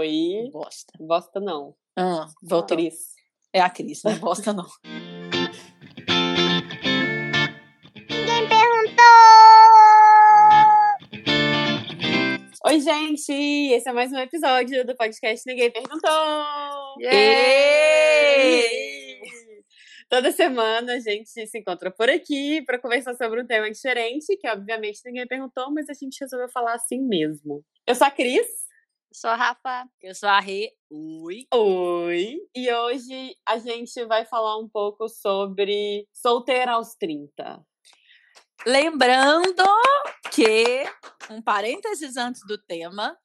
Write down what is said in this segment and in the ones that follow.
Oi. Bosta. Bosta não. Ah, voltou. Cris. É a Cris, não é bosta não. Ninguém perguntou! Oi, gente! Esse é mais um episódio do podcast Ninguém Perguntou! Yay! Toda semana a gente se encontra por aqui para conversar sobre um tema diferente, que obviamente ninguém perguntou, mas a gente resolveu falar assim mesmo. Eu sou a Cris. Sou a Rafa. Eu sou a Rê. Oi. Oi! E hoje a gente vai falar um pouco sobre solteira aos 30. Lembrando que, um parênteses antes do tema,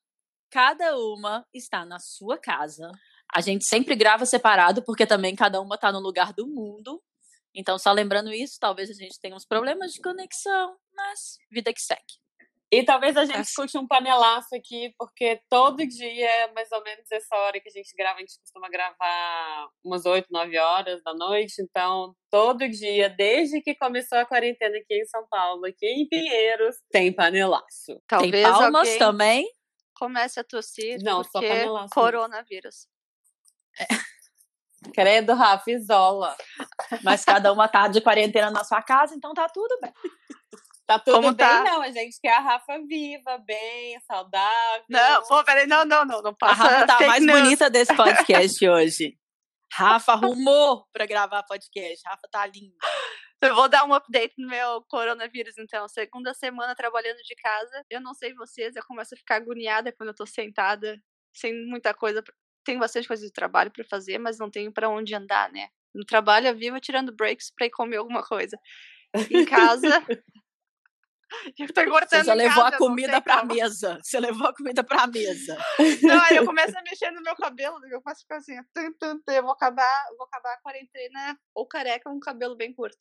cada uma está na sua casa. A gente sempre grava separado, porque também cada uma está no lugar do mundo. Então, só lembrando isso, talvez a gente tenha uns problemas de conexão, mas vida que segue. E talvez a gente escute um panelaço aqui, porque todo dia, mais ou menos essa hora que a gente grava, a gente costuma gravar umas 8, 9 horas da noite. Então, todo dia, desde que começou a quarentena aqui em São Paulo, aqui em Pinheiros, tem panelaço. Talvez Tem palmas alguém também. comece a tossir Não, só panelaço. coronavírus. Credo, Rafa, isola. Mas cada uma tá de quarentena na sua casa, então tá tudo bem. Tá tudo Como bem, tá? não. A gente quer a Rafa viva, bem, saudável. Não, pô, peraí, não, não, não, não A passa Rafa tá a mais news. bonita desse podcast hoje. Rafa arrumou pra gravar podcast. Rafa tá linda. Eu vou dar um update no meu coronavírus, então. Segunda semana trabalhando de casa. Eu não sei vocês, eu começo a ficar agoniada quando eu tô sentada, sem muita coisa. Tenho bastante coisa de trabalho pra fazer, mas não tenho pra onde andar, né? No trabalho eu vivo tirando breaks pra ir comer alguma coisa. Em casa. eu tô engordando Você já levou casa, a comida pra como. mesa. Você levou a comida pra mesa. Não, aí eu começo a mexer no meu cabelo, eu a ficar assim, tum, tum, tum, eu vou acabar, eu vou acabar a quarentena ou careca ou um cabelo bem curto.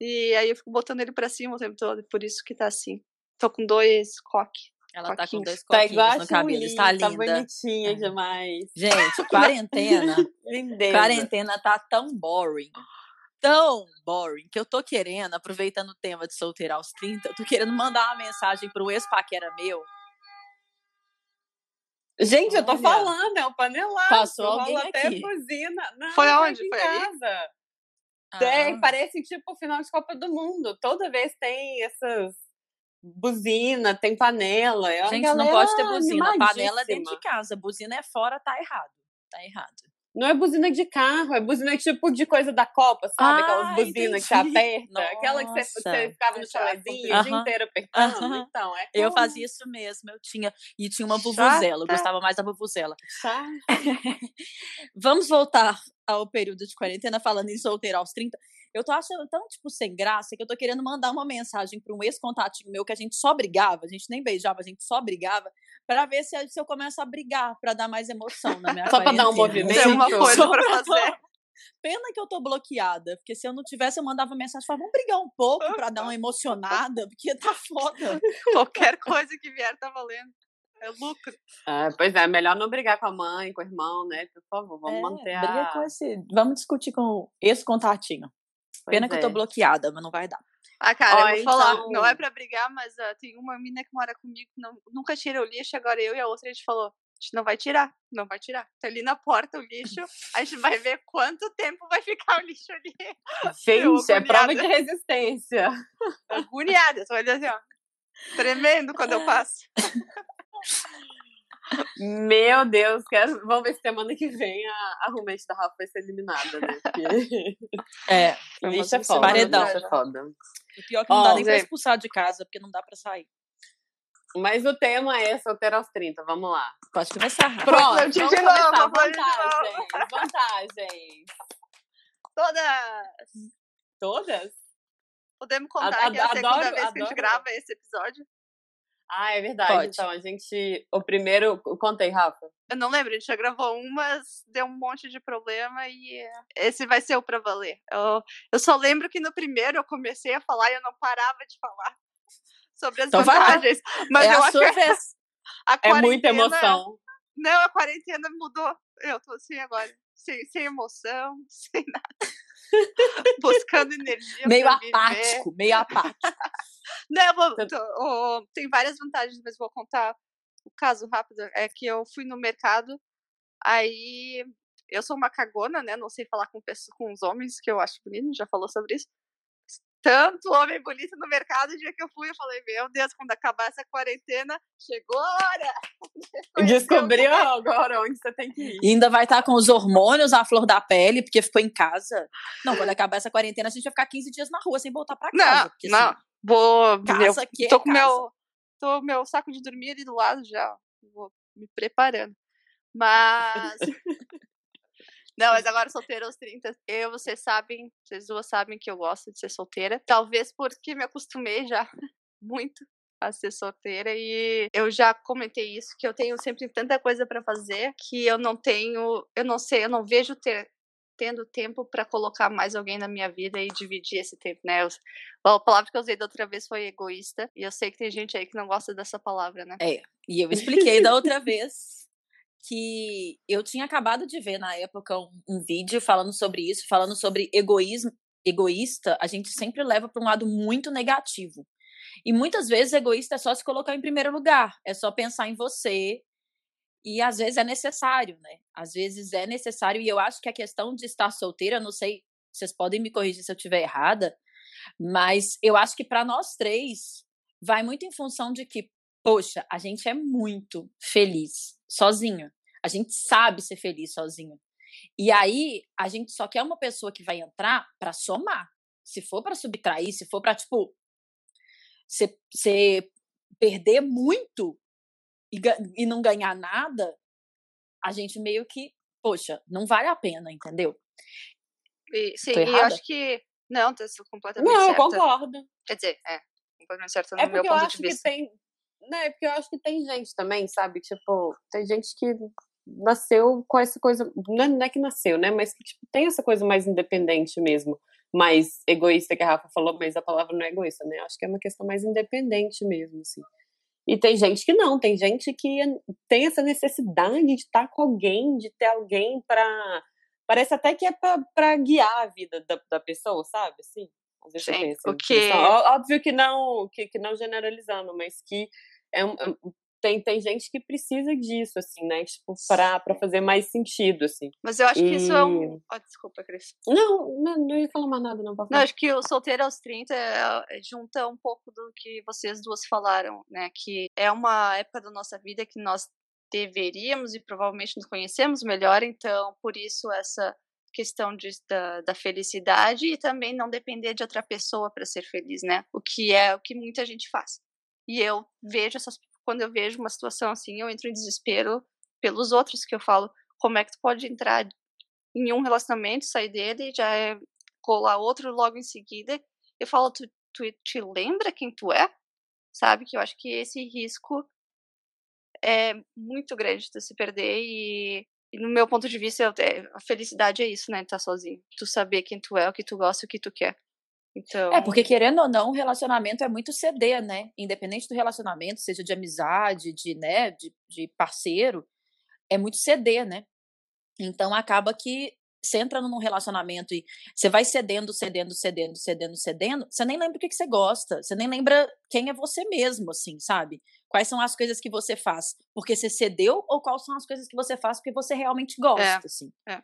E aí eu fico botando ele pra cima o tempo todo, por isso que tá assim. Tô com dois coque. Ela tá com dois Tá coquinhos igual a no cabelo. Está tá linda. bonitinha É. demais. Gente, quarentena. Quarentena tá tão boring. Tão boring que eu tô querendo, aproveitando o tema de solteira aos 30, eu tô querendo mandar uma mensagem pro ex-paquera meu. Gente, eu tô Olha. falando, é um panelaço. Passou alguém até aqui. buzina. Não, Foi em Foi casa. Tem, Ah. parece tipo o final de Copa do Mundo. Toda vez tem essas buzina, tem panela. É Gente, não pode ter buzina. Panela é dentro de casa. Buzina é fora, tá errado. Tá errado. Não é buzina de carro, é buzina tipo de coisa da Copa, sabe? Aquelas Ah, buzinas que você aperta. Aquela que você, você ficava no chalezinho o dia inteiro apertando. Então, é Eu aquela fazia isso mesmo. Eu tinha. E tinha uma vuvuzela. Eu gostava mais da vuvuzela. chata. Vamos voltar ao período de quarentena, falando em solteiro aos 30. Eu tô achando tão, tipo, sem graça que eu tô querendo mandar uma mensagem pra um ex-contatinho meu que a gente só brigava, a gente nem beijava, a gente só brigava, pra ver se, se eu começo a brigar, pra dar mais emoção na minha Só pra dar um movimento. Tem uma Só coisa pra pra- fazer. Pena que eu tô bloqueada, porque se eu não tivesse, eu mandava mensagem, falava, vamos brigar um pouco pra dar uma emocionada, porque tá foda. Qualquer coisa que vier tá valendo. É lucro. Ah, pois é, melhor não brigar com a mãe, com o irmão, né? Por favor, vamos É, manter a. briga com esse... Vamos discutir com o ex-contatinho. Pena Pois que eu tô é. bloqueada, mas não vai dar. Ah, cara, Ó, eu vou falar, então- não é pra brigar, mas ah, tem uma mina que mora comigo que não, nunca tira o lixo, agora eu e a outra a gente falou, a gente não vai tirar, não vai tirar. Tá ali na porta o lixo, a gente vai ver quanto tempo vai ficar o lixo ali. Gente, é prova de resistência. Agoniada, só olha assim, ó. Tremendo quando eu passo. Meu Deus, quero... vamos ver se semana que vem a, a roommate da Rafa vai ser eliminada, né? Porque É, lixo é foda. paredão. Lixo é foda. O pior é que não dá Ó, nem pra Zé. expulsar de casa, porque não dá pra sair. Mas o tema é solteiro aos 30, vamos lá. Pode começar. Pronto, vamos de novo, começar. de Vantagens, vantagens. Todas! Todas? Podemos contar Ad- que é a segunda adoro- vez que a gente grava esse episódio. Ah, é verdade. Pode. Então, a gente... O primeiro... Contei, Rafa. Eu não lembro, a gente já gravou um, mas deu um monte de problema e eh, esse vai ser o pra valer. Eu, eu só lembro que no primeiro eu comecei a falar e eu não parava de falar sobre as Então vantagens. Mas é eu a acho sua que vez. a É muita emoção. Não, a quarentena mudou. Eu tô assim agora. Sem, sem emoção, sem nada. Buscando energia. Meio apático, meio apático. Não, eu vou- tô- ó, tem várias vantagens, mas vou contar o caso rápido é que eu fui no mercado, aí eu sou uma cagona, né? Não sei falar com pessoas, com os homens, que eu acho bonito, já falou sobre isso. Tanto homem bonito no mercado, o dia que eu fui, eu falei, meu Deus, quando acabar essa quarentena, chegou a hora! Descobriu agora onde você tem que ir. E ainda vai estar com os hormônios à flor da pele, porque ficou em casa. Não, quando acabar essa quarentena, a gente vai ficar 15 dias na rua sem voltar pra casa. Não, porque, não. Assim, Vou. casa meu, que é tô com casa. meu. Tô meu saco de dormir ali do lado já. Vou me preparando. Mas. Não, mas agora solteira aos 30. Eu, vocês sabem, vocês duas sabem que eu gosto de ser solteira. Talvez porque me acostumei já muito a ser solteira e eu já comentei isso que eu tenho sempre tanta coisa para fazer que eu não tenho, eu não sei, eu não vejo ter tendo tempo para colocar mais alguém na minha vida e dividir esse tempo, né? A palavra que eu usei da outra vez foi egoísta e eu sei que tem gente aí que não gosta dessa palavra, né? É, e eu expliquei da outra vez que eu tinha acabado de ver na época um, um vídeo falando sobre isso, falando sobre egoísmo, egoísta, a gente sempre leva para um lado muito negativo. E muitas vezes egoísta é só se colocar em primeiro lugar, é só pensar em você. E às vezes é necessário, né? Às vezes é necessário, e eu acho que a questão de estar solteira, não sei, vocês podem me corrigir se eu estiver errada, mas eu acho que para nós três vai muito em função de que, poxa, a gente é muito feliz sozinho. A gente sabe ser feliz sozinho. E aí a gente só quer uma pessoa que vai entrar para somar. Se for para subtrair, se for para tipo você perder muito e, e não ganhar nada, a gente meio que, poxa, não vale a pena, entendeu? E, sim, Tô e eu acho que. Não, tá completamente Não, eu certa. concordo. Quer dizer, é. Completamente certa no É meu ponto de vista. tem. Né, é porque eu acho que tem gente também, sabe? Tipo, tem gente que nasceu com essa coisa. Não é, não é que nasceu, né? Mas que tipo, tem essa coisa mais independente mesmo. Mais egoísta que a Rafa falou, mas a palavra não é egoísta, né? Eu acho que é uma questão mais independente mesmo, assim. E tem gente que não, tem gente que tem essa necessidade de estar com alguém, de ter alguém pra. Parece até que é pra guiar a vida da, da pessoa, sabe? Assim, às vezes Sim, penso o que- Óbvio que não, que, que não generalizando, mas que é é um- tem, tem gente que precisa disso, assim, né? Tipo, pra, pra fazer mais sentido, assim. Mas eu acho que isso é E- um. Ah, desculpa, Cris. Não, não, não ia falar mais nada, não. Não, acho que o solteiro aos 30 é- é- junta um pouco do que vocês duas falaram, né? Que é uma época da nossa vida que nós deveríamos e provavelmente nos conhecemos melhor, então por isso essa questão de, da, da felicidade e também não depender de outra pessoa para ser feliz, né? O que é o que muita gente faz. E eu vejo essas quando eu vejo uma situação assim, eu entro em desespero pelos outros que eu falo, como é que tu pode entrar em um relacionamento, sair dele, já é colar outro logo em seguida. Eu falo, tu, tu te lembra quem tu é? Sabe? Que eu acho que esse risco é muito grande de se perder e, e no meu ponto de vista, eu- é, a felicidade é isso, né? Estar sozinho. Tu saber quem tu é, o que tu gosta, o que tu quer. Então, É, porque querendo ou não, o relacionamento é muito ceder, né? Independente do relacionamento, seja de amizade, de, né, de, de parceiro, é muito ceder, né? Então acaba que você entra num relacionamento e você vai cedendo, cedendo, cedendo, cedendo, cedendo, você nem lembra o que, que você gosta, você nem lembra quem é você mesmo, assim, sabe? Quais são as coisas que você faz porque você cedeu ou quais são as coisas que você faz porque você realmente gosta, assim. é.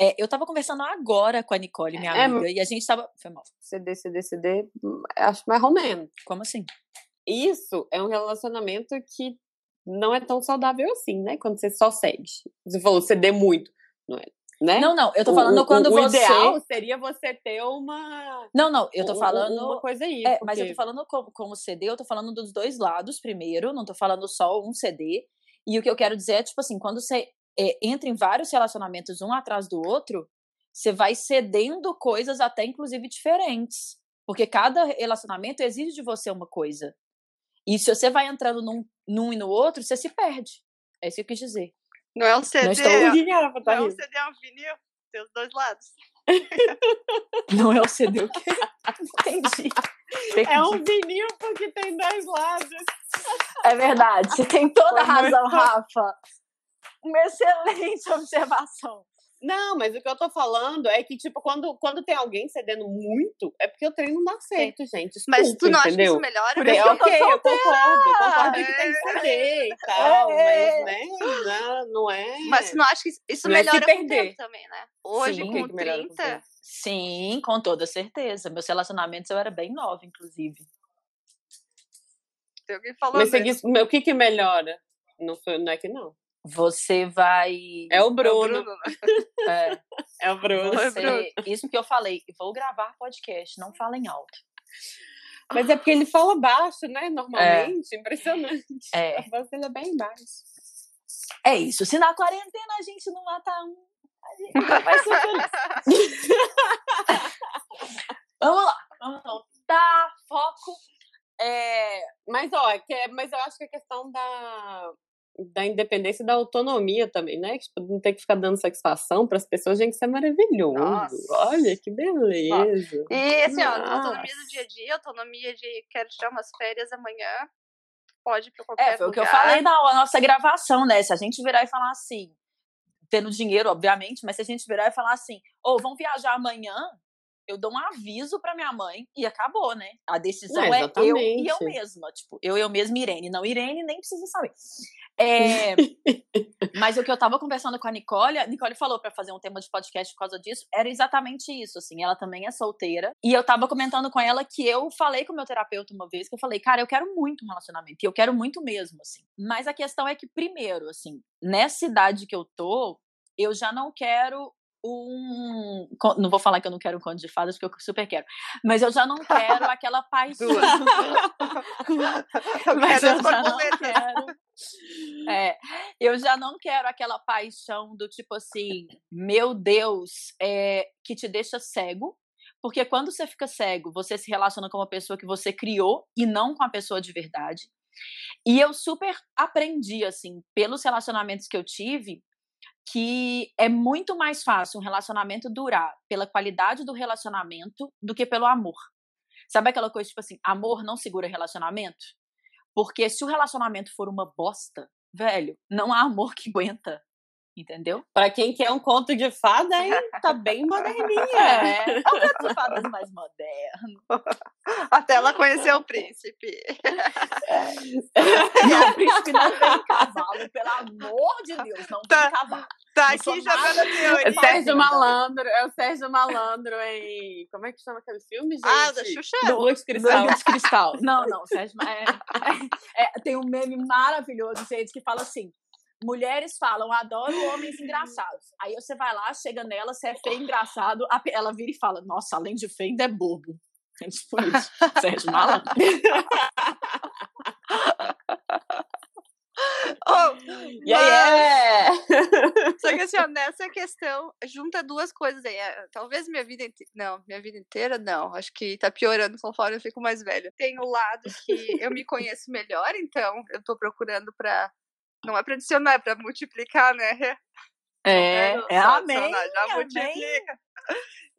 É, eu tava conversando agora com a Nicole, minha É, amiga, e a gente tava. Foi mal. CD, CD, CD, hum, acho mais ou menos. Como assim? Isso é um relacionamento que não é tão saudável assim, né? Quando você só segue. Você falou ceder muito, não é? Né? Não, não, eu tô O- falando o, quando o você. ideal seria você ter uma. Não, não, eu tô falando. Uma coisa aí. É, mas eu tô porque- falando como, como CD, eu tô falando dos dois lados primeiro, não tô falando só um CD. E o que eu quero dizer é, tipo assim, quando você é, entra em vários relacionamentos um atrás do outro, você vai cedendo coisas até inclusive diferentes. Porque cada relacionamento exige de você uma coisa. E se você vai entrando num, num e no outro, você se perde. É isso que eu quis dizer. não é um CD, Não estou é, não é um? CD, é um vinil. Tem os dois lados. Não é o CD o quê? Entendi. É um vinil porque tem dois lados. É verdade, você tem toda a razão, Rafa. Uma excelente observação. Não, mas o que eu tô falando é que, tipo, quando, quando tem alguém cedendo muito, é porque o treino não dá certo, gente. Desculpa, Mas tu não acha que isso melhora? Por isso, eu tô ok, eu concordo. Concordo que tem que É. ceder e tal, É. mas, né, não, não é... Mas tu não acha que isso- Não é melhora com o perder. tempo também, né? Hoje, Sim. Com que melhora com o 30, tempo? Sim, com toda certeza. Meus relacionamentos eu era bem nova, inclusive. alguém falou Mas o que que melhora? Não, foi, não é que não. Você vai. É o É o Bruno. Bruno, é, É o Bruno. Você- isso que eu falei. Vou gravar podcast, não falem alto. Mas é porque ele fala baixo, né? Normalmente. Impressionante. É. A voz dele é bem baixa. É isso. Se na quarentena a gente não matar um, a gente vai ser feliz. vamos lá, vamos lá. Tá, foco. É, Mas, ó, é que é- mas eu acho que a questão da, da independência e da autonomia também, né? Tipo, não ter que ficar dando satisfação para as pessoas, gente, isso é maravilhoso. Nossa. Olha, que beleza. E assim, ó, autonomia do Nossa. dia a dia, autonomia de quero tirar umas férias amanhã, pode ir pra qualquer É, foi o que lugar. eu falei na nossa gravação, né? Se a gente virar e falar assim, tendo dinheiro, obviamente, mas se a gente virar e falar assim, ou vamos viajar amanhã, eu dou um aviso pra minha mãe e acabou, né? A decisão É, é, eu e eu mesma. Tipo, eu, eu mesma, Irene. Não, Irene nem precisa saber. É, mas o que eu tava conversando com a Nicole, a Nicole falou pra fazer um tema de podcast por causa disso, era exatamente isso, assim, ela também é solteira, e eu tava comentando com ela que eu falei com o meu terapeuta uma vez, que eu falei, cara, eu quero muito um relacionamento, e eu quero muito mesmo, assim, mas a questão é que, primeiro, assim, nessa idade que eu tô, eu já não quero um. Não vou falar que eu não quero um conto de fadas, porque eu super quero. Mas eu já não quero aquela paixão. Eu Mas eu já não quero. É, eu já não quero aquela paixão do tipo assim, meu Deus, é, que te deixa cego. Porque quando você fica cego, você se relaciona com uma pessoa que você criou e não com a pessoa de verdade. E eu super aprendi, assim, pelos relacionamentos que eu tive, que é muito mais fácil um relacionamento durar pela qualidade do relacionamento do que pelo amor. Sabe aquela coisa tipo assim, amor não segura relacionamento? Porque se o relacionamento for uma bosta, velho, não há amor que aguenta. Entendeu? Pra quem quer um conto de fada, hein, tá bem moderninha. É, é um conto de fadas mais moderno. Até ela conhecer o príncipe. Não, o príncipe não tem cavalo, pelo amor de Deus, não tem Tá. cavalo. Tá Não aqui jogando a É teoria. Sérgio Malandro, é o Sérgio Malandro em. Como é que chama aquele filme, gente? Ah, da Xuxa? Do Lua de Cristal. Lua de cristal. Não, não, Sérgio. É, é, é, tem um meme maravilhoso, gente, que fala assim: mulheres falam, adoro homens engraçados. Aí você vai lá, chega nela, você é feio, engraçado, ela vira e fala: Nossa, além de feio, ainda é bobo. É tipo isso. Sérgio Malandro. Oh, E aí, é. Só que assim, ó, nessa questão, junta duas coisas aí. é, Talvez minha vida inteira. Não, minha vida inteira não. Acho que tá piorando conforme eu fico mais velha. Tem o lado que eu me conheço melhor, então eu tô procurando pra. Não é pra adicionar, é pra multiplicar, né? É, Quero é só amém. adicionar, Já amém. multiplica.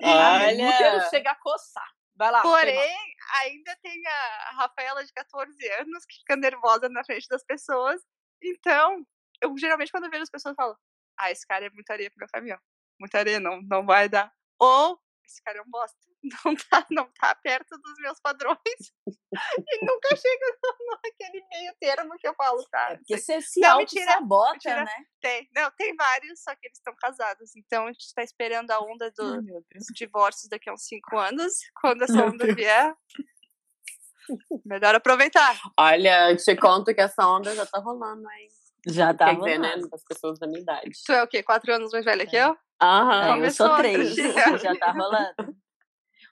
Amém. O útero Olha. chega a coçar. Vai lá. Porém, ainda tem a Rafaela de 14 anos que fica nervosa na frente das pessoas. Então, eu geralmente quando eu vejo as pessoas eu falo: Ah, esse cara é muita areia pro meu caminhão. Muita areia, não, não vai dar. Ou esse cara é um bosta. Não tá, não tá perto dos meus padrões. e nunca chega naquele meio termo que eu falo, tá? É porque você se auto-sabota, né? Tem, não, tem vários, só que eles estão casados. Então a gente tá esperando a onda do, dos divórcios daqui a uns cinco anos. Quando essa onda vier, melhor aproveitar. Olha, te conto que essa onda já tá rolando, hein? Já tá Quer dizer, né? rolando. Das pessoas da minha idade. Tu é o quê? Quatro anos mais velha que eu? Aham. É, eu sou três, tristeza. já tá rolando.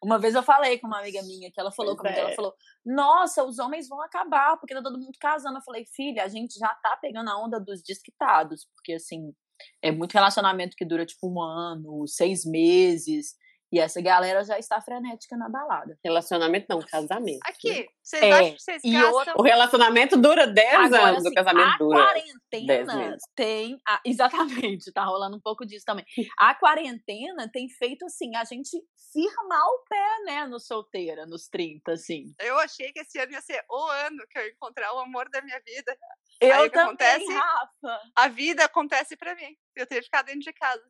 Uma vez eu falei com uma amiga minha que ela falou Pois comigo, ela é. falou: Nossa, os homens vão acabar, porque tá todo mundo casando. Eu falei, filha, a gente já tá pegando a onda dos desquitados, porque assim, é muito relacionamento que dura tipo um ano, seis meses, e essa galera já está frenética na balada. Relacionamento não, casamento. Aqui, vocês É, acham que vocês e gastam... O relacionamento dura 10 Agora, anos, o assim, casamento a dura. 10 quarentena tem. a- exatamente, tá rolando um pouco disso também. A quarentena tem feito, assim, a gente firmar o pé, né, no solteira, nos 30, assim. Eu achei que esse ano ia ser o ano que eu ia encontrar o amor da minha vida. Eu Aí o que também, acontece? Rafa. A vida acontece pra mim. Eu tenho ficar dentro de casa.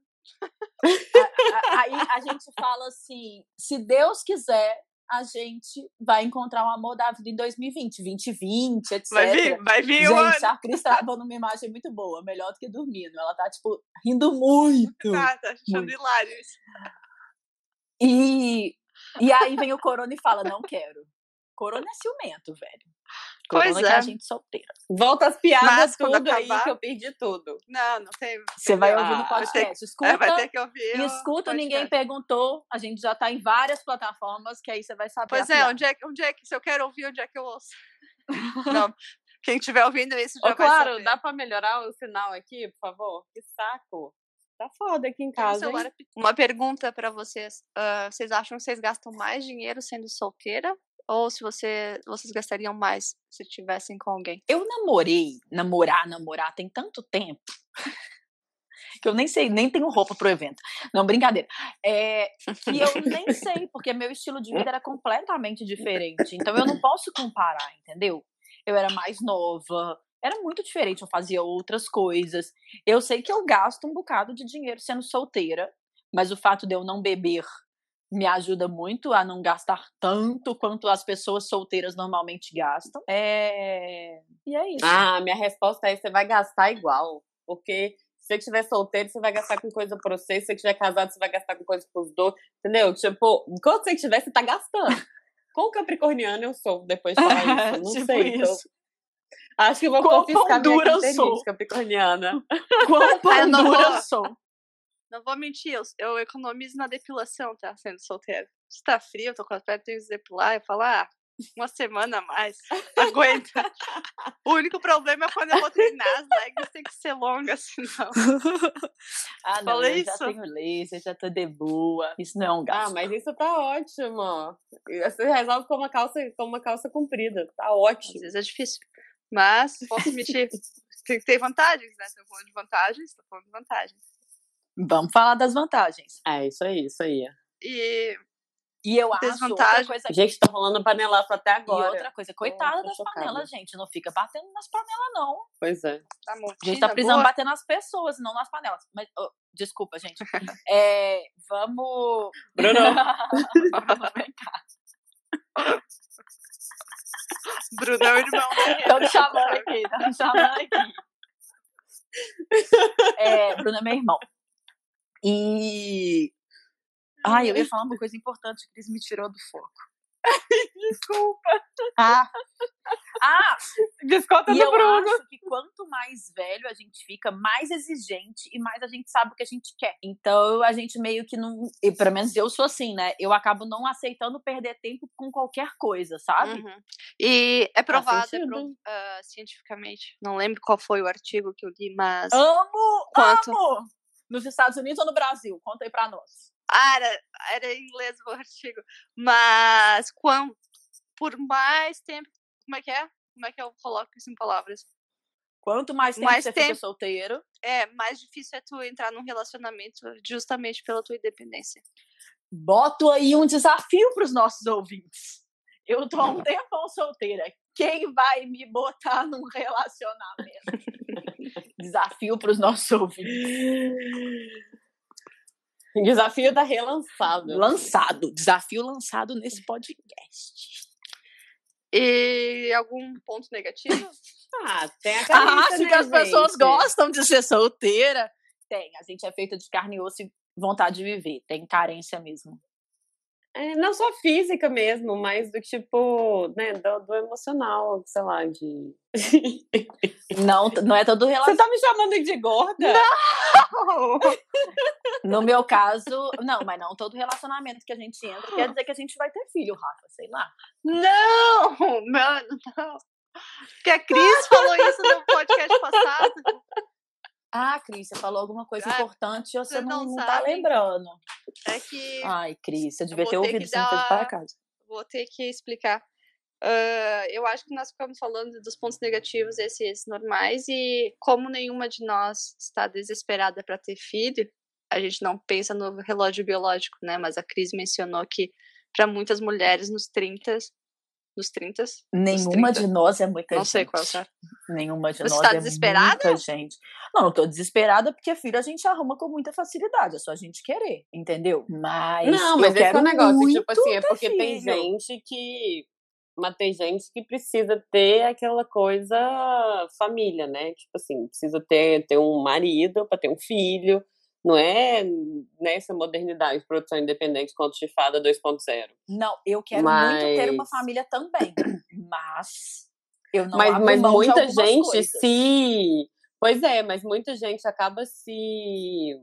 Aí a gente fala assim: se Deus quiser, a gente vai encontrar o amor da vida em 2020, 2020, etc. Vai vir, vai vir gente, a Cris tava numa imagem muito boa, melhor do que dormindo. Ela tá, tipo, rindo muito. Tá, tá achando hilário isso. E, e aí vem o Corona e fala: não quero. Corona é ciumento, velho. Corona Pois que é. a gente solteira. Volta as piadas Mas quando tudo aí acabar- que eu perdi tudo. Não, não tem. Você vai entendeu? ouvir no Ah, vai ter- podcast. Escuta, É, vai ter que ouvir. escuta, ninguém podcast. perguntou. A gente já tá em várias plataformas, que aí você vai saber. Pois a é, onde é, que- onde é que. Se eu quero ouvir, onde é que eu ouço? Não. Quem estiver ouvindo isso já Ô, vai claro, saber. dá pra melhorar o sinal aqui, por favor? Que saco. Tá foda aqui em casa. Uma pergunta pra vocês. ah, vocês acham que vocês gastam mais dinheiro sendo solteira? Ou se você, vocês gastariam mais se tivessem com alguém? Eu namorei, namorar, namorar tem tanto tempo que eu nem sei, nem tenho roupa pro evento. Não, brincadeira. É, que eu nem sei, porque meu estilo de vida era completamente diferente. Então eu não posso comparar, entendeu? Eu era mais nova, era muito diferente, eu fazia outras coisas. Eu sei que eu gasto um bocado de dinheiro sendo solteira, mas o fato de eu não beber me ajuda muito a não gastar tanto quanto as pessoas solteiras normalmente gastam. É... E é isso. Ah, minha resposta é: você vai gastar igual. Porque se você estiver solteiro, você vai gastar com coisa pra você. Se você estiver casado, você vai gastar com coisa pros dois. Entendeu? Tipo, enquanto você estiver, você tá gastando. Quão capricorniano eu sou depois de falar isso? Não Tipo sei. então- isso. acho que eu vou Quão confiscar minha carteirinha de capricorniana. Quão eu pão não dura vou. eu sou. Não vou mentir, eu, eu economizo na depilação, tá? Sendo solteira. Se tá frio, eu tô com as pernas, tenho que depilar. Eu falo, ah, uma semana a mais. Aguenta. o único problema é quando eu vou treinar, as legs tem que ser longas, senão. Ah, não, Falei eu já isso. tenho laser, já tô de boa. Isso não é um Ah, gasto. mas isso tá ótimo. Você resolve com uma calça, com uma calça comprida. Tá Às ótimo. vezes é difícil. Mas, posso admitir, tem que ter vantagens, né? Tô falando de vantagens, tô falando de vantagens. Vamos falar das vantagens. É, isso aí, isso aí. E E eu acho outra coisa Gente, tá rolando panelaço até E agora. outra coisa, coitada tô das chocada. panelas, gente. Não fica batendo nas panelas, não. Pois é. tá A gente montinha, tá precisando boa. bater nas pessoas, não nas panelas. Mas, oh, desculpa, gente. É, vamos. Bruno. Cá. Bruno é o irmão Estão me chamando aqui, estão me chamando aqui. É, Bruno é meu irmão. E. Ai, eu ia falar uma coisa importante que eles me tirou do foco. Desculpa. Ah! Ah! Desconta do eu Bruno. acho que quanto mais velho a gente fica, mais exigente e mais a gente sabe o que a gente quer. Então a gente meio que não. E pelo menos eu sou assim, né? Eu acabo não aceitando perder tempo com qualquer coisa, sabe? Uhum. E é provado é pro- ah, cientificamente. Não lembro qual foi o artigo que eu li, mas. Amo! Quanto? Amo! Nos Estados Unidos ou no Brasil? Conta aí pra nós. Ah, era, era em inglês o artigo. Mas quando, por mais tempo. Como é que é? Como é que eu coloco isso em palavras? Quanto mais tempo Mais você fica tempo. solteiro, É, mais difícil é tu entrar num relacionamento justamente pela tua independência. boto aí um desafio pros nossos ouvintes. Eu tô há um tempão solteira. Quem vai me botar num relacionamento? Desafio pros nossos ouvintes. Desafio tá relançado. Lançado. Desafio lançado nesse podcast. E algum ponto negativo? Ah, tem a carência, Acho né, que as pessoas gente? gostam de ser solteira. Tem. A gente é feita de carne e osso e vontade de viver. Tem carência mesmo. É, não só física mesmo, mas do tipo, né, do, do emocional, sei lá, de. Não, não é todo Você relacionamento. tá me chamando de gorda? No meu caso, não, mas não todo relacionamento que a gente entra quer dizer que a gente vai ter filho, Rafa, sei lá. Não! Mano, não. Porque a Cris falou isso no podcast passado. Ah, Cris, você falou alguma coisa Ah, importante e você vocês não, não não tá lembrando. É que Ai, Cris, você devia ter ter ouvido que isso não dar- para casa. vou ter que explicar. Ah, eu acho que nós ficamos falando dos pontos negativos, esses normais, e como nenhuma de nós está desesperada para ter filho, a gente não pensa no relógio biológico, né? Mas a Cris mencionou que para muitas mulheres nos 30 nos 30. Nenhuma 30. de nós é muita Não gente. sei qual é. Nenhuma de Você nós tá é desesperada? muita gente. Não, não tô desesperada porque filho a gente arruma com muita facilidade. É só a gente querer, entendeu? Mas. Não, eu mas esse é o negócio, tipo assim, é porque tem filho. gente que. Mas tem gente que precisa ter aquela coisa família, né? Tipo assim, precisa ter, ter um marido para ter um filho. Não é nessa modernidade de produção independente conto chifada 2.0. Não, eu quero muito ter uma Mas- família também. Mas. Eu não mas mas de muita gente coisas. se. Pois é, mas muita gente acaba se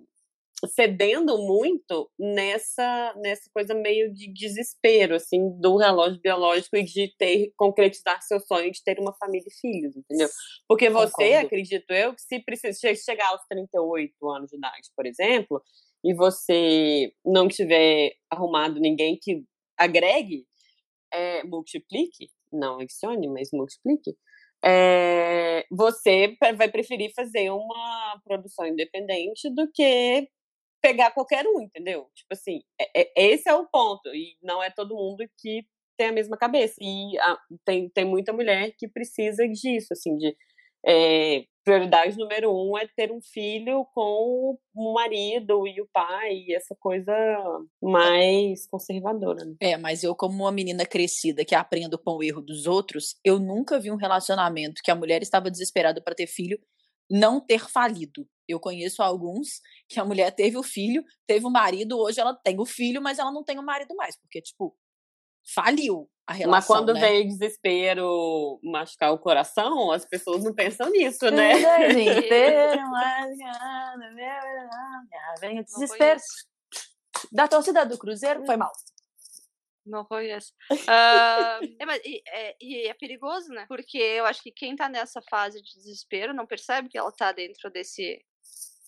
cedendo muito nessa nessa coisa meio de desespero assim do relógio biológico e de ter concretizar seu sonho de ter uma família e filhos, entendeu? Porque você, Concordo. acredito eu, que se precisa che- chegar aos 38 anos de idade, por exemplo, e você não tiver arrumado ninguém que agregue, é, multiplique, não adicione, mas multiplique, é, você vai preferir fazer uma produção independente do que pegar qualquer um, entendeu? Tipo assim, é- é- esse é o ponto. E não é todo mundo que tem a mesma cabeça. E a- tem, tem muita mulher que precisa disso, assim, de. é, prioridade número um é ter um filho com o marido e o pai, essa coisa mais conservadora, né? É, mas eu, como uma menina crescida que aprendo com o erro dos outros, eu nunca vi um relacionamento que a mulher estava desesperada para ter filho não ter falido. Eu conheço alguns que a mulher teve o filho, teve o marido, hoje ela tem o filho, mas ela não tem o marido mais, porque, tipo, faliu a relação. Mas quando né? vem desespero machucar o coração, as pessoas não pensam nisso, né? Vem o desespero da torcida do Cruzeiro, foi mal. Não conheço. Ah, é, mas, e, é, e é perigoso, né? Porque eu acho que quem tá nessa fase de desespero não percebe que ela tá dentro desse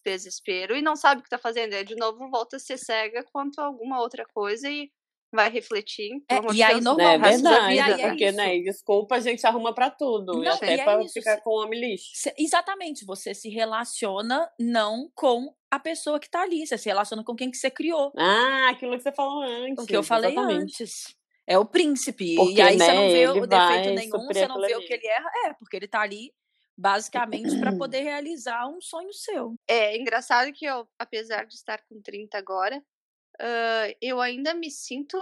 desespero e não sabe o que tá fazendo. Aí, de novo, volta a ser cega quanto a alguma outra coisa e vai refletir. É, e aí, normal, É o verdade, vida é porque, isso. né, desculpa, a gente arruma pra tudo. e Não, até e é pra isso, ficar com homem lixo. Exatamente, você se relaciona não com a pessoa que tá ali, você se relaciona com quem que você criou. Ah, aquilo que você falou antes. O que eu falei exatamente. antes. É o príncipe. Porque, e aí você não né, vê o defeito nenhum, você não vê o que ele erra. É, porque ele tá ali basicamente para poder realizar um sonho seu. É engraçado que eu, apesar de estar com 30 agora, ah, eu ainda me sinto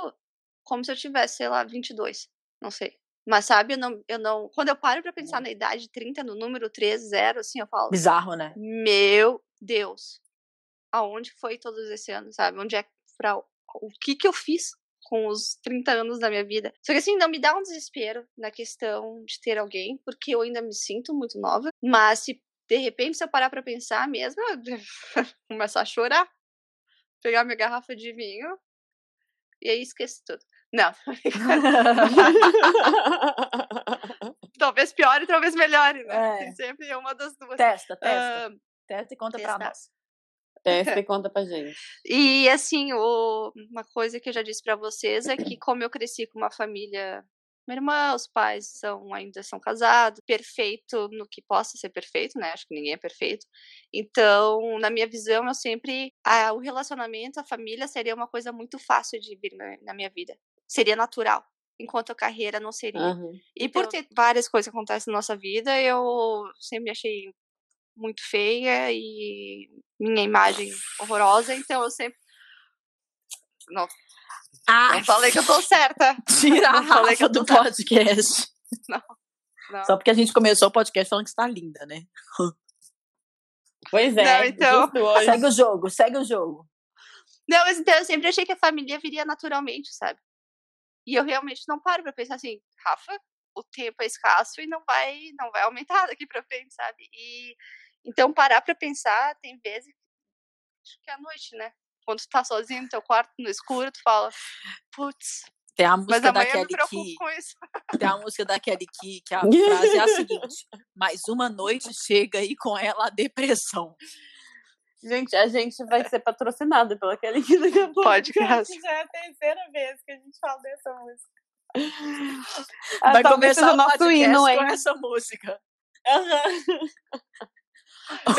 como se eu tivesse, sei lá, 22. Não sei. Mas sabe, eu não, eu não. Quando eu paro pra pensar na idade de 30, no número 3, 0, assim, eu falo. Bizarro, né? Meu Deus. Aonde foi todos esse anos, sabe? Onde é pra, o que que eu fiz com os 30 anos da minha vida? Só que assim, não me dá um desespero na questão de ter alguém, porque eu ainda me sinto muito nova, mas se de repente se eu parar pra pensar mesmo, eu começar a chorar, pegar minha garrafa de vinho e aí esqueço tudo. Não, talvez piore, talvez melhore, né? É. Sempre é uma das duas. Testa, testa. Ah, testa e conta pra testar. nós. Testa e conta pra gente. E assim, o- uma coisa que eu já disse pra vocês é que como eu cresci com uma família, minha irmã, os pais são ainda são casados, perfeito no que possa ser perfeito, né? Acho que ninguém é perfeito. Então, na minha visão, eu sempre a- o relacionamento, a família seria uma coisa muito fácil de vir na, na minha vida. Seria natural, enquanto a carreira não seria. Aham. E por Então ter várias coisas que acontecem na nossa vida, eu sempre me achei muito feia e minha imagem horrorosa, então eu sempre. Não, Ah, não falei que eu tô certa. tira a Não falei que Rafa eu do podcast. Não. Só porque a gente começou o podcast falando que está linda, né? Pois é, Não, então-. Segue o jogo, segue o jogo. Não, mas então eu sempre achei que a família viria naturalmente, sabe? E eu realmente não paro pra pensar assim, Rafa, o tempo é escasso e não vai, não vai aumentar daqui pra frente, sabe? E então parar pra pensar, tem vezes, acho que é à noite, né? Quando tu tá sozinho no teu quarto, no escuro, tu fala, putz, Tem a mas música amanhã eu daquele me preocupo que. com isso. Tem a música daquele que, que a frase é a seguinte: mais uma noite chega e com ela a depressão. Gente, a gente vai ser patrocinado pela Kelly Key daqui a pouco. Pode, graças. Já é a terceira vez que a gente fala dessa música. Vai começar o nosso hino, com hein? essa música. Aham.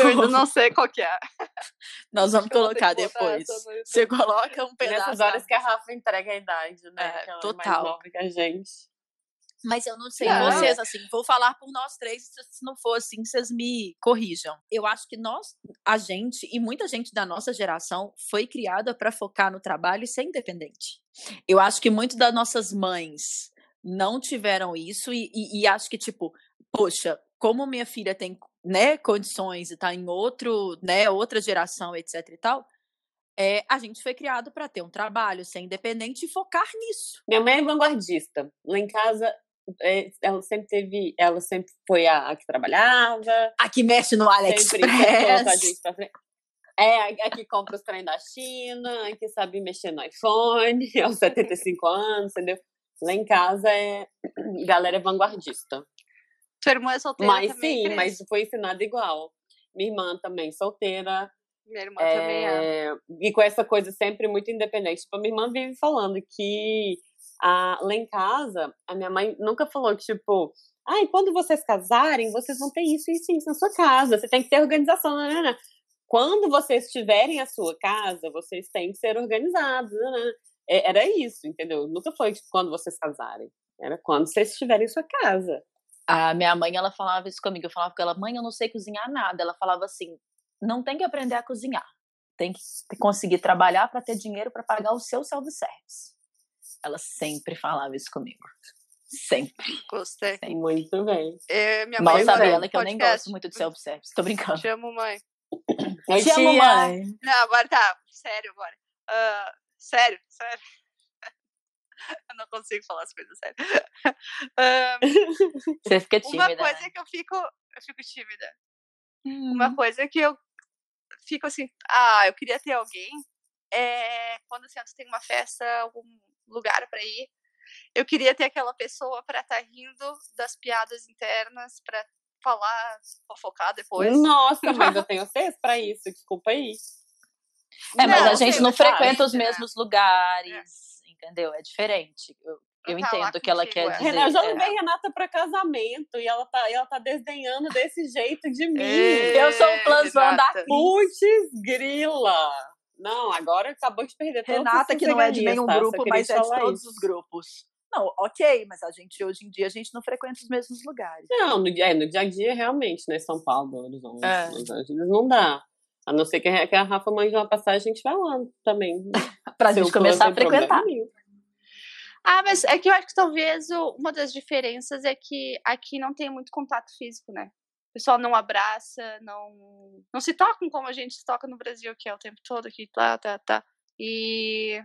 Eu ainda não sei qual que é. Nós vamos colocar depois. Você coloca um pedaço. Nessas horas que a. Rafa entrega a idade, né? É, ela é total. mais nova que a gente. Mas eu não sei Não. vocês, assim, vou falar por nós três, se se não for assim, vocês me corrijam. Eu acho que nós, a gente, e muita gente da nossa geração, foi criada para focar no trabalho e ser independente. Eu acho que muito das nossas mães não tiveram isso, e, e- e acho que, tipo, poxa, como minha filha tem né, condições e tá em outro, né, outra geração, etc e tal, é, a gente foi criado para ter um trabalho, ser independente e focar nisso. Minha mãe é vanguardista. Lá em casa, é, ela sempre teve. Ela sempre foi a, a que trabalhava. Aqui mexe no a AliExpress. É, a, a que compra os trem da China, a que sabe mexer no iPhone, aos 75 anos, entendeu? Lá em casa é. A galera é vanguardista. Tua irmã é solteira Mas também, sim, mas foi ensinado igual. Minha irmã também solteira, Minha irmã também é. É, e com essa coisa sempre muito independente. Tipo, a minha irmã vive falando que a, lá em casa, a minha mãe nunca falou que, tipo, ai, quando vocês casarem, vocês vão ter isso e isso, isso na sua casa. Você tem que ter organização. Né, né, né. Quando vocês tiverem a sua casa, vocês têm que ser organizados. É, Era isso, entendeu? Nunca foi tipo, quando vocês casarem. Era quando vocês tiverem sua casa. A minha mãe, ela falava isso comigo. Eu falava com ela, mãe, eu não sei cozinhar nada. Ela falava assim, não tem que aprender a cozinhar. Tem que conseguir trabalhar para ter dinheiro para pagar o seu self-service. Ela sempre falava isso comigo. Sempre. Gostei. Muito bem. É, minha Mal mãe sabe ela que eu nem podcast. gosto muito de self-service. Tô brincando. Te amo, mãe. Te amo, mãe. Não, agora tá. Sério agora. Ah, sério, sério. Eu não consigo falar as coisas sério. Ah, Você fica tímida, uma coisa né? que eu fico. Eu fico tímida. Hum. Uma coisa que eu fico assim, ah, eu queria ter alguém. É quando assim, tem uma festa, algum lugar pra ir. Eu queria ter aquela pessoa pra estar rindo das piadas internas, pra falar, fofocar depois. Nossa, mas eu tenho vocês pra isso, desculpa aí. É, mas Não, a gente não tá, frequenta os né? mesmos lugares, entendeu? É diferente. Eu, eu tá entendo o que ela quer é. dizer. Renan, eu já é. levei Renata pra casamento e ela tá, ela tá desdenhando desse jeito de mim. Ê, Eu sou o plus one da Renata. Putz, grila! Não, agora acabou de perder Renata, que não é de nenhum tá? Grupo, mas é de todos isso. os grupos. Não, ok, mas a gente hoje em dia a gente não frequenta os mesmos lugares. Não, no dia, é, no dia a dia, realmente, né? São Paulo, Belo Horizonte, É. Los Angeles, não dá. A não ser que a, Rafa mande uma passagem, a gente vai lá também. Pra gente começar a frequentar. Ah, mas é que eu acho que talvez uma das diferenças é que aqui não tem muito contato físico, né? O pessoal não abraça, não, não se tocam como a gente se toca no Brasil, que é o tempo todo aqui, tá, tá, tá. E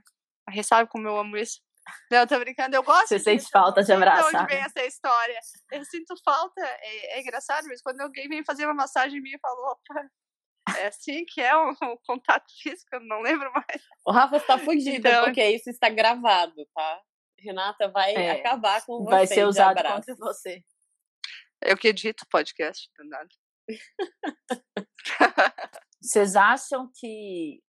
a Rê sabe como eu amo isso. Não, eu tô brincando, eu gosto Você sente falta de sei de abraçar, onde vem né? essa história. Eu sinto falta, é, é engraçado, mas quando alguém vem fazer uma massagem em mim e fala, opa, é assim que é o, o contato físico, eu não lembro mais. O Rafa está fugido, Então- porque isso está gravado, tá? Renata vai É, acabar com você. Vai ser de usado contra você. Eu que edito o podcast, não nada. Vocês acham que.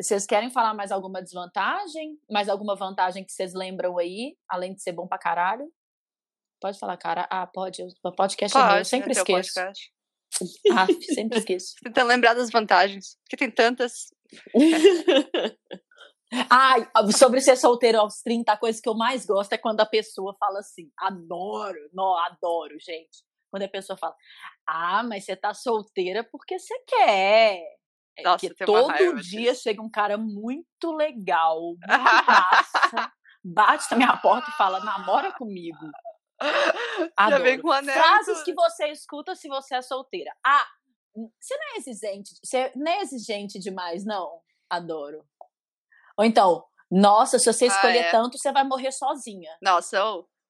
Vocês querem falar mais alguma desvantagem? Mais alguma vantagem que vocês lembram aí, além de ser bom pra caralho? Pode falar, cara. Ah, pode. O podcast é meu. Eu sempre né, esqueço. podcast. Ah, sempre esqueço. Tentando lembrar das vantagens. Porque tem tantas. Ai, sobre ser solteiro aos 30, a coisa que eu mais gosto é quando a pessoa fala assim, adoro, não, adoro, gente. Quando a pessoa fala, ah, mas você tá solteira porque você quer. É Nossa, que uma todo dia disso. chega um cara muito legal, muito massa, bate na minha porta e fala, namora comigo. Já vem Adoro. com anel. Frases que você escuta se você é solteira. Ah, você não é exigente, você não é exigente demais, não. Adoro. Ou então, nossa, se você Ah, escolher é. tanto, você vai morrer sozinha. Nossa,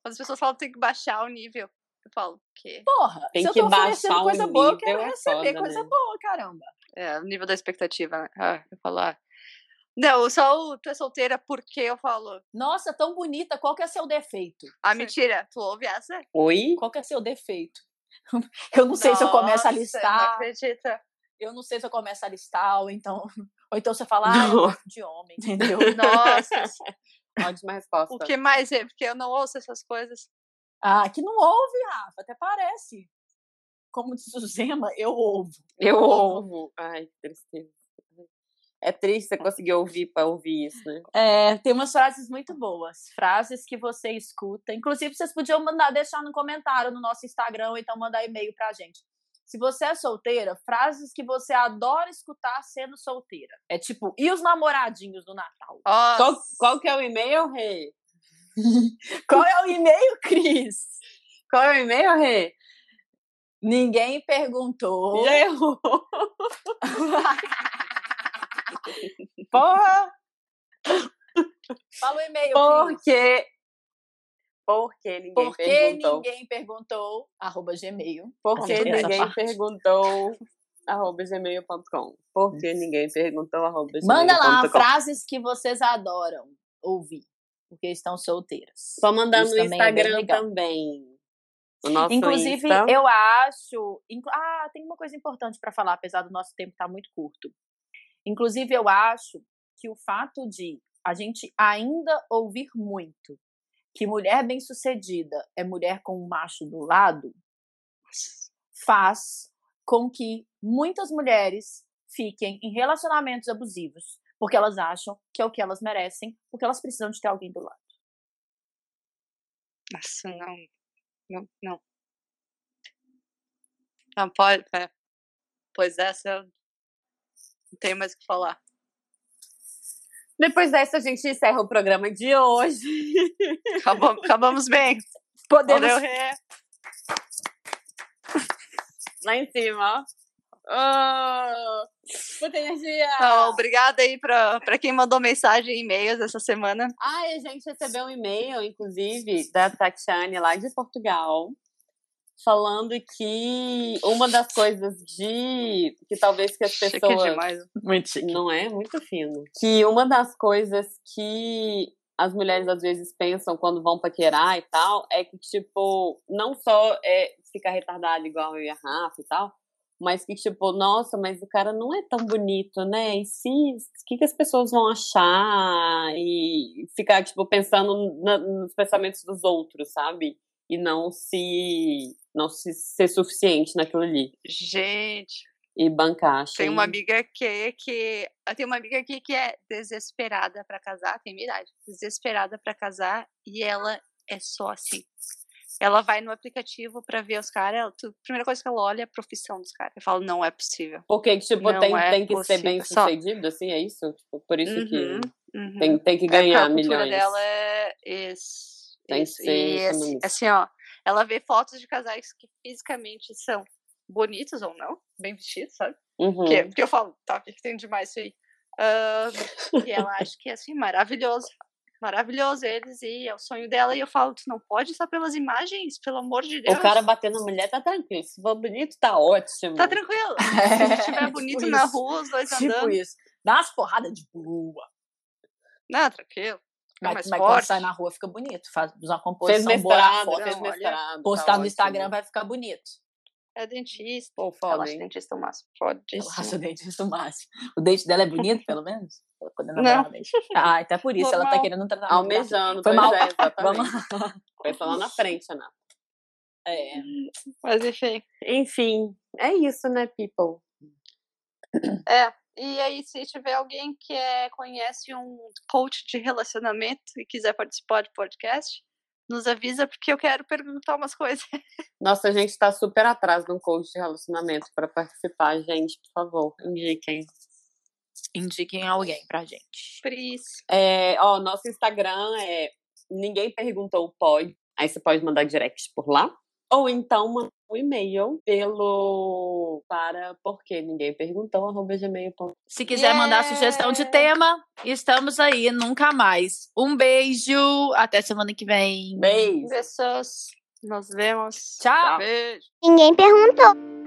as pessoas falam que tem que baixar o nível, eu falo, o quê? Porra, Tem se eu que tô oferecendo baixar o coisa boa, eu quero é receber foda, coisa né? boa, caramba. É, o nível da expectativa, né? Ah, eu falo, ah. Não, só o tu é solteira porque eu falo. Nossa, tão bonita, qual que é seu defeito? Ah, mentira, tu ouve essa? Oi? Qual que é seu defeito? Eu não sei se eu começo a Nossa, listar. Não acredita. Eu não sei se eu começo a listar, ou então, ou então você fala, ah, de homem, entendeu? Nossa, Ótima resposta. o que mais é? Porque eu não ouço essas coisas. Ah, que não ouve, Rafa, até parece. Como diz o Zema, eu ouvo. Eu ouvo. Ai, que tristeza. É triste você conseguir ouvir para ouvir isso, né? É, tem umas frases muito boas. Frases que você escuta. Inclusive, vocês podiam mandar, deixar no comentário no nosso Instagram, ou então mandar e-mail pra gente. Se você é solteira, frases que você adora escutar sendo solteira. É tipo, e os namoradinhos do Natal? Qual, qual que é o e-mail, Rê? Qual é o e-mail, Cris? Qual é o e-mail, Rê? Ninguém perguntou. Já errou. Porra! Fala o e-mail. Porque. Porque ninguém Porque perguntou. ninguém perguntou, arroba gmail. Porque Essa ninguém perguntou. arroba gmail.com. Porque ninguém perguntou. Arroba Manda lá gmail.com. frases que vocês adoram ouvir, porque estão solteiras. Só mandar Isso no é Instagram legal. também. Inclusive, Insta. eu acho. Ah, tem uma coisa importante para falar, apesar do nosso tempo estar muito curto. Inclusive, eu acho que o fato de a gente ainda ouvir muito que mulher bem-sucedida é mulher com um macho do lado faz com que muitas mulheres fiquem em relacionamentos abusivos, porque elas acham que é o que elas merecem, porque elas precisam de ter alguém do lado. Nossa, não. Não, não. Não pode. É. Pois essa não tenho mais o que falar. Depois dessa, a gente encerra o programa de hoje. Acabamos, acabamos bem. Podemos. Lá em cima, ó. Oh, energia! Então, obrigada aí pra quem mandou mensagem e e-mails essa semana. Ai, a gente recebeu um e-mail, inclusive, da Tatiane, lá de Portugal, falando que uma das coisas de. que talvez que as pessoas. muito chique. Não é? Muito fino. Que uma das coisas que as mulheres às vezes pensam quando vão paquerar e tal é que, tipo, não só é ficar retardada igual eu e a Rafa e tal, mas que, tipo, nossa, mas o cara não é tão bonito, né? E se. O que, que as pessoas vão achar? E ficar, tipo, pensando na- nos pensamentos dos outros, sabe? E não se. não se ser suficiente naquilo ali. Gente, E bancar. tem achei- uma amiga que, que. Tem uma amiga aqui que é desesperada pra casar, tem minha idade. Desesperada pra casar e ela é só assim. Ela vai no aplicativo pra ver os caras. A primeira coisa que ela olha é a profissão dos caras. Eu falo, não é possível. Porque, tipo, Não tem, é tem que ser possível, bem só- sucedido, assim, é isso? Tipo, por isso Uhum, que uhum. tem, tem que É, ganhar a cultura milhões. dela é isso. Tem que ser E assim, assim, ó, ela vê fotos de casais que fisicamente são bonitos ou não, bem vestidos, sabe? Uhum. Porque, porque eu falo, tá, o que, que tem demais isso aí? Ah, e ela acha que é assim, maravilhoso. Maravilhoso eles, e é o sonho dela. E eu falo, tu não pode só pelas imagens, pelo amor de Deus. O cara batendo na mulher tá tranquilo. Se for bonito, tá ótimo. Tá tranquilo. Se É, estiver tipo bonito na isso. rua, os dois Tipo andando. isso. Dá umas porradas de boa. Não, tranquilo. Mas, mais mas quando forte. sai na rua fica bonito. Faz uma Fez composição boa na mestrado, foto. fez Não, mestrado. Postar tá no ótimo. Instagram vai ficar bonito. É dentista. Pô, Eu foda, acho hein? dentista o máximo. Eu Fodíssimo. acho o dentista o máximo. O dente dela é bonito, pelo menos? Quando eu Não. dele. Ah, então é por isso. Ela tá Normal. querendo um tratamento. Almejando, Foi mal. é. Vamos Pensa lá na frente, Ana. É. Mas enfim. Enfim, é isso, né, people? É. E aí, se tiver alguém que é, conhece um coach de relacionamento e quiser participar do podcast, nos avisa, porque eu quero perguntar umas coisas. Nossa, a gente tá super atrás de um coach de relacionamento pra participar, gente, por favor, indiquem. Indiquem alguém pra gente. Pris. É, ó, nosso Instagram é Ninguém Perguntou Pode. Aí você pode mandar direct por lá. Ou então mandar um e-mail pelo para porque ninguém perguntou, arroba gmail.com. Se quiser mandar sugestão de tema, estamos aí, nunca mais. Um beijo, até semana que vem. Beijo! Beijos. Nos vemos. Tchau. Beijo. Ninguém perguntou.